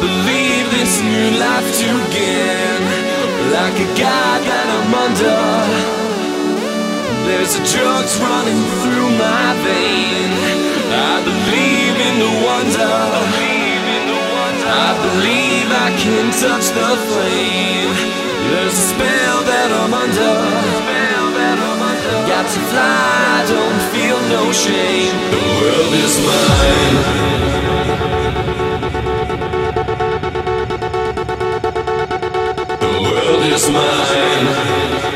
believe this new life to begin, Like a god that I'm under. There's a drugs running through my vein. I believe in the wonder. I believe I can touch the flame. There's a spell that I'm under. Got to fly, don't feel no shame. The world is mine. is mine.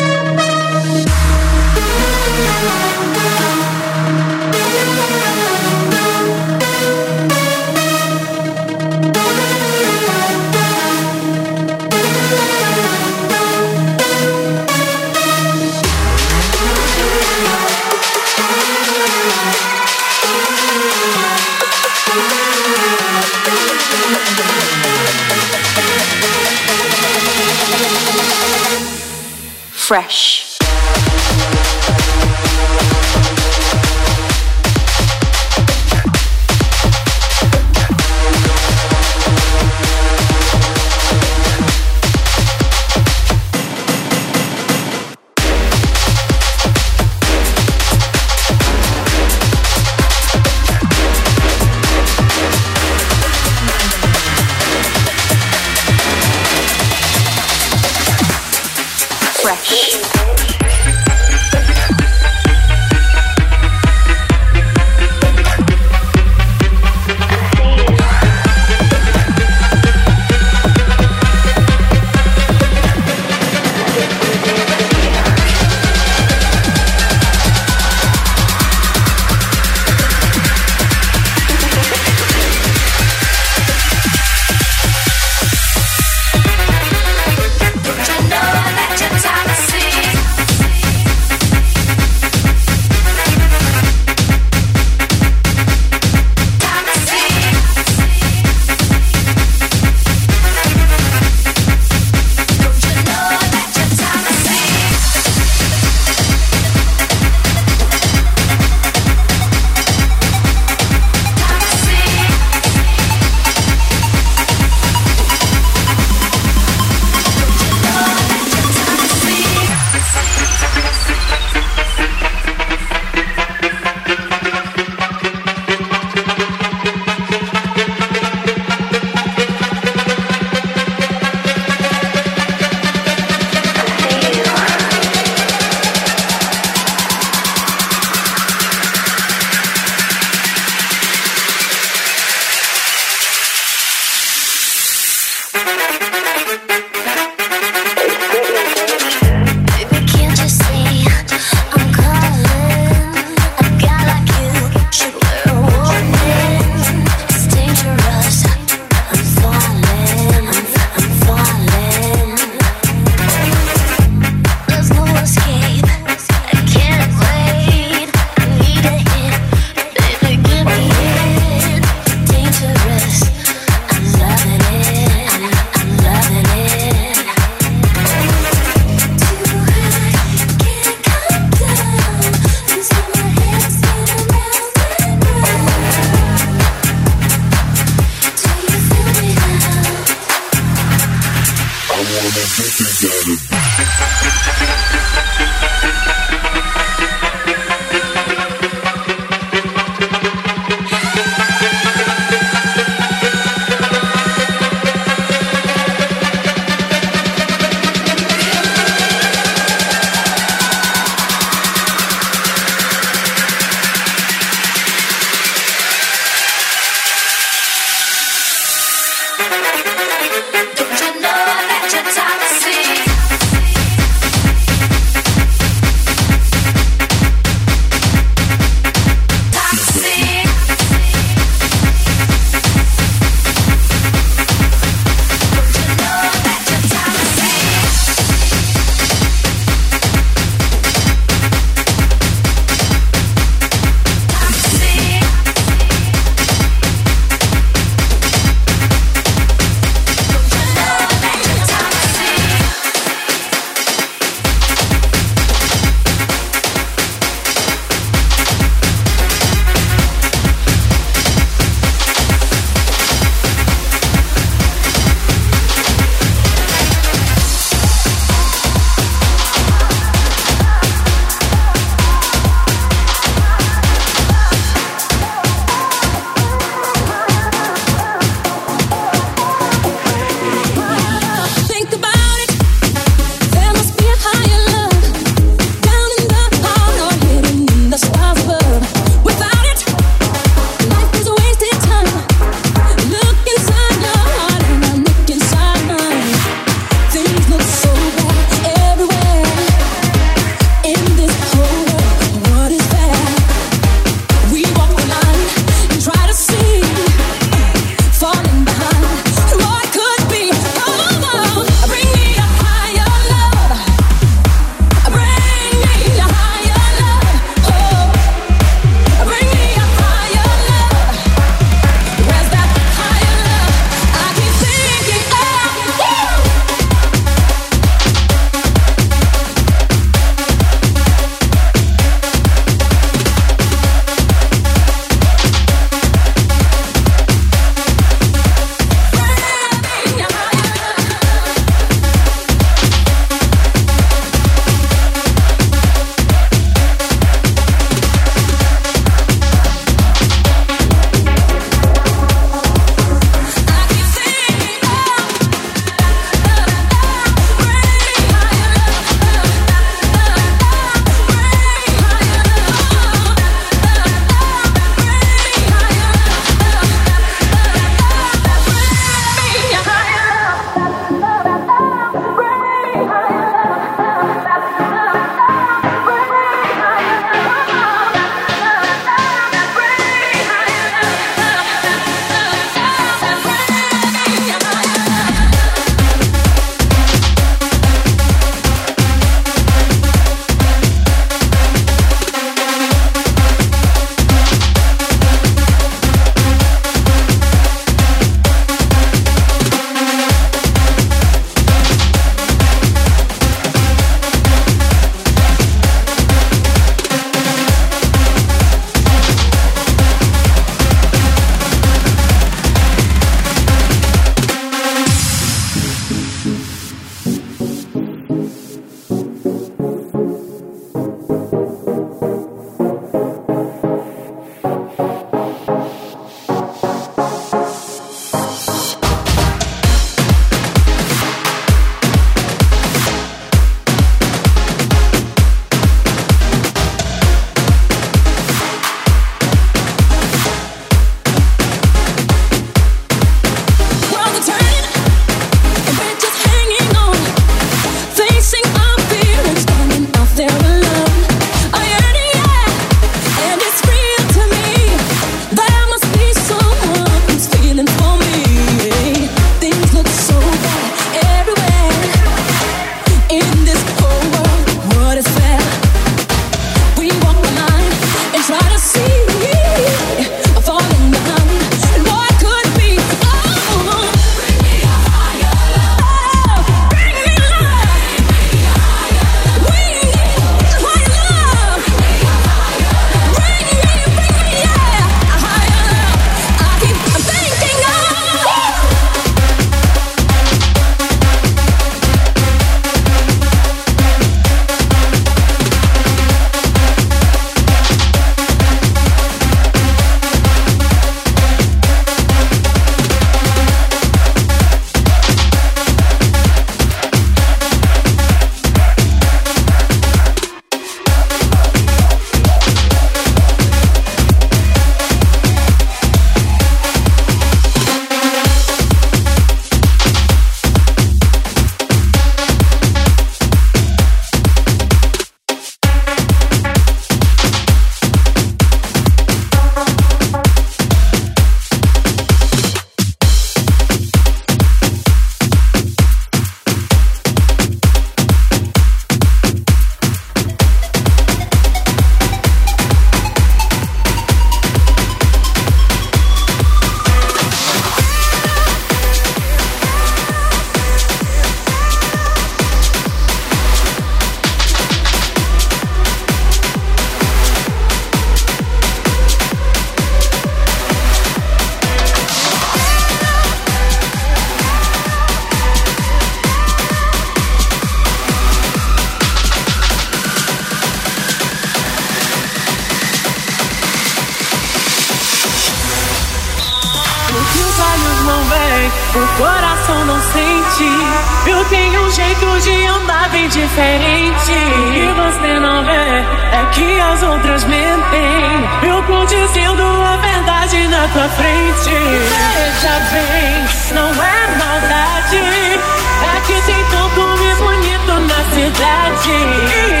Frente. Veja bem, não é maldade. É que tem tanto me bonito na cidade.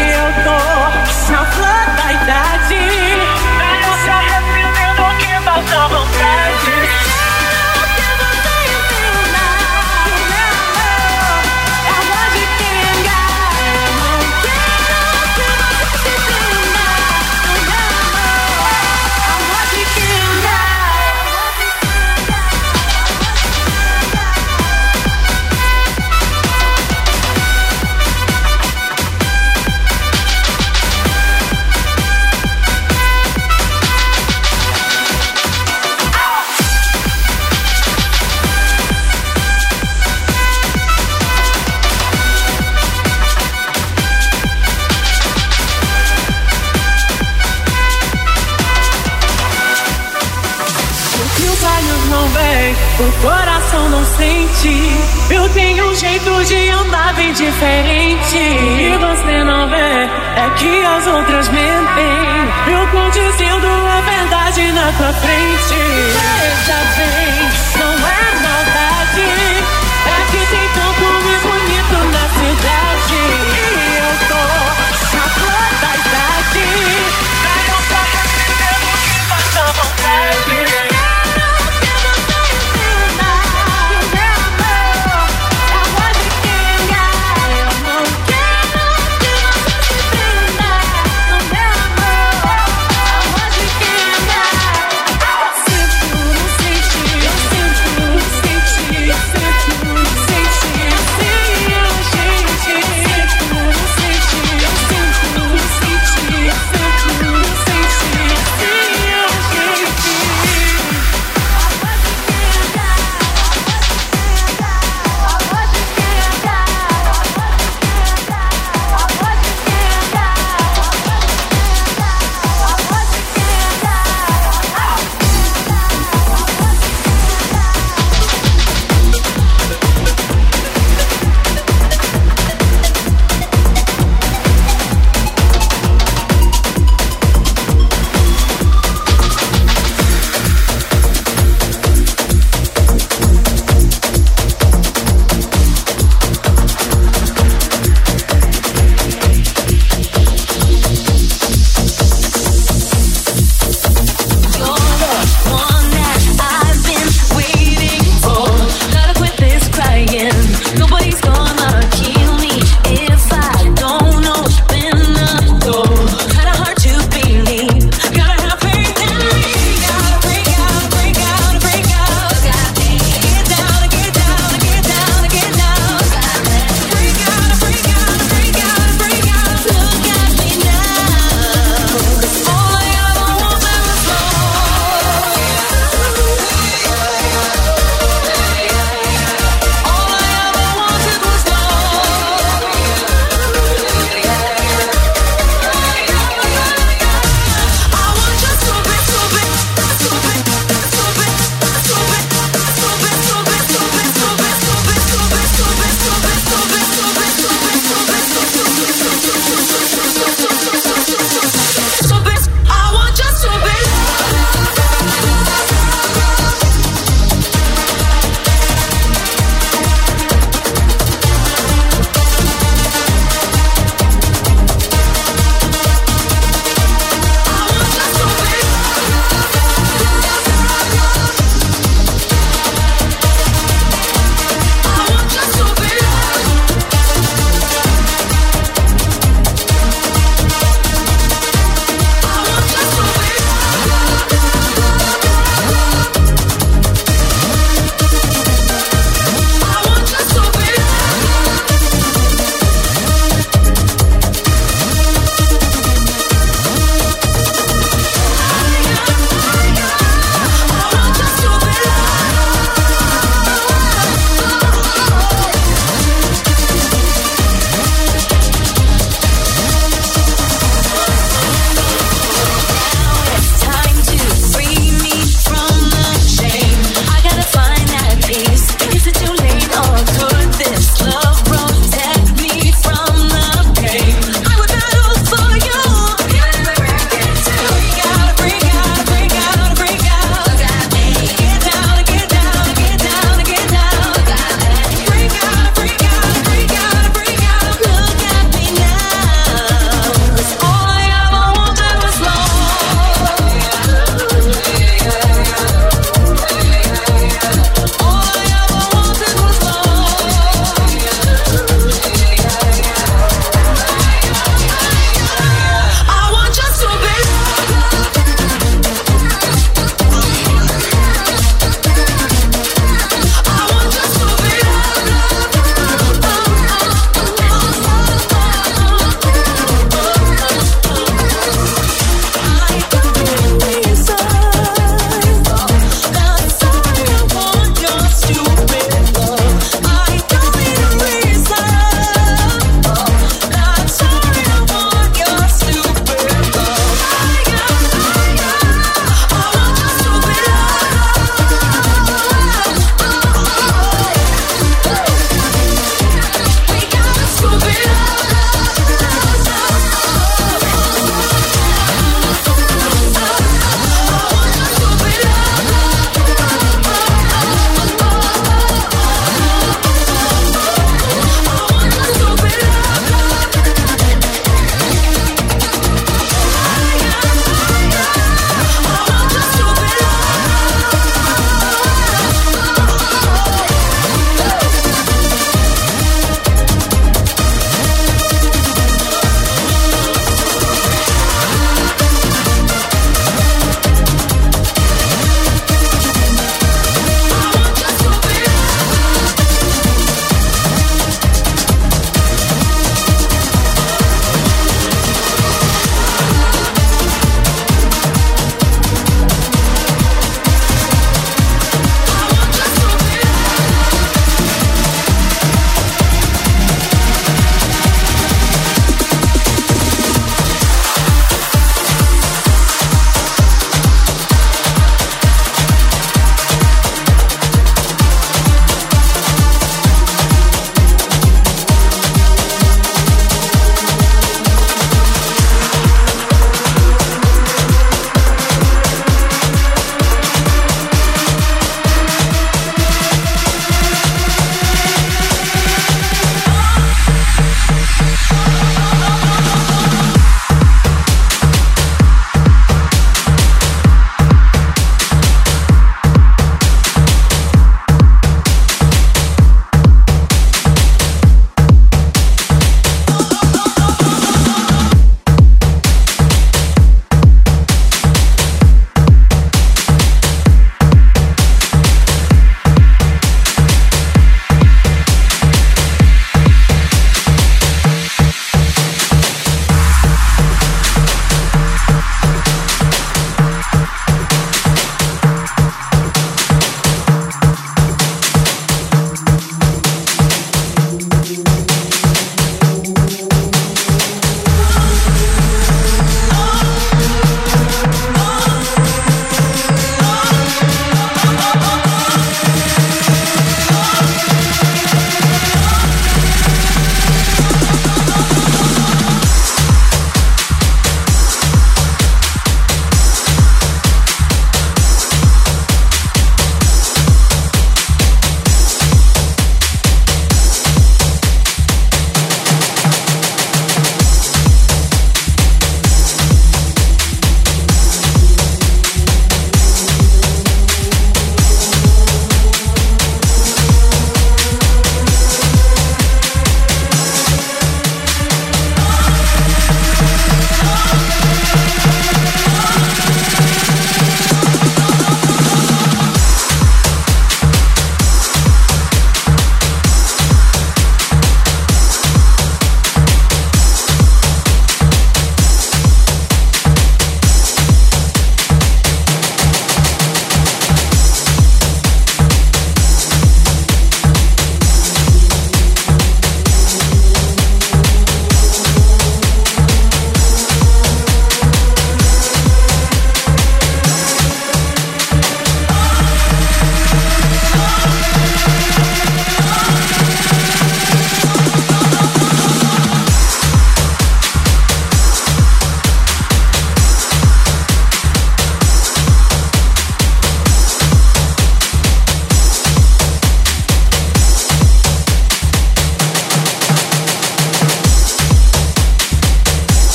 Eu tenho um jeito de andar bem diferente. E você não vê, é que as outras mentem. Eu tô dizendo a verdade na tua frente. Veja bem, não é maldade. É que tem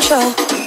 control.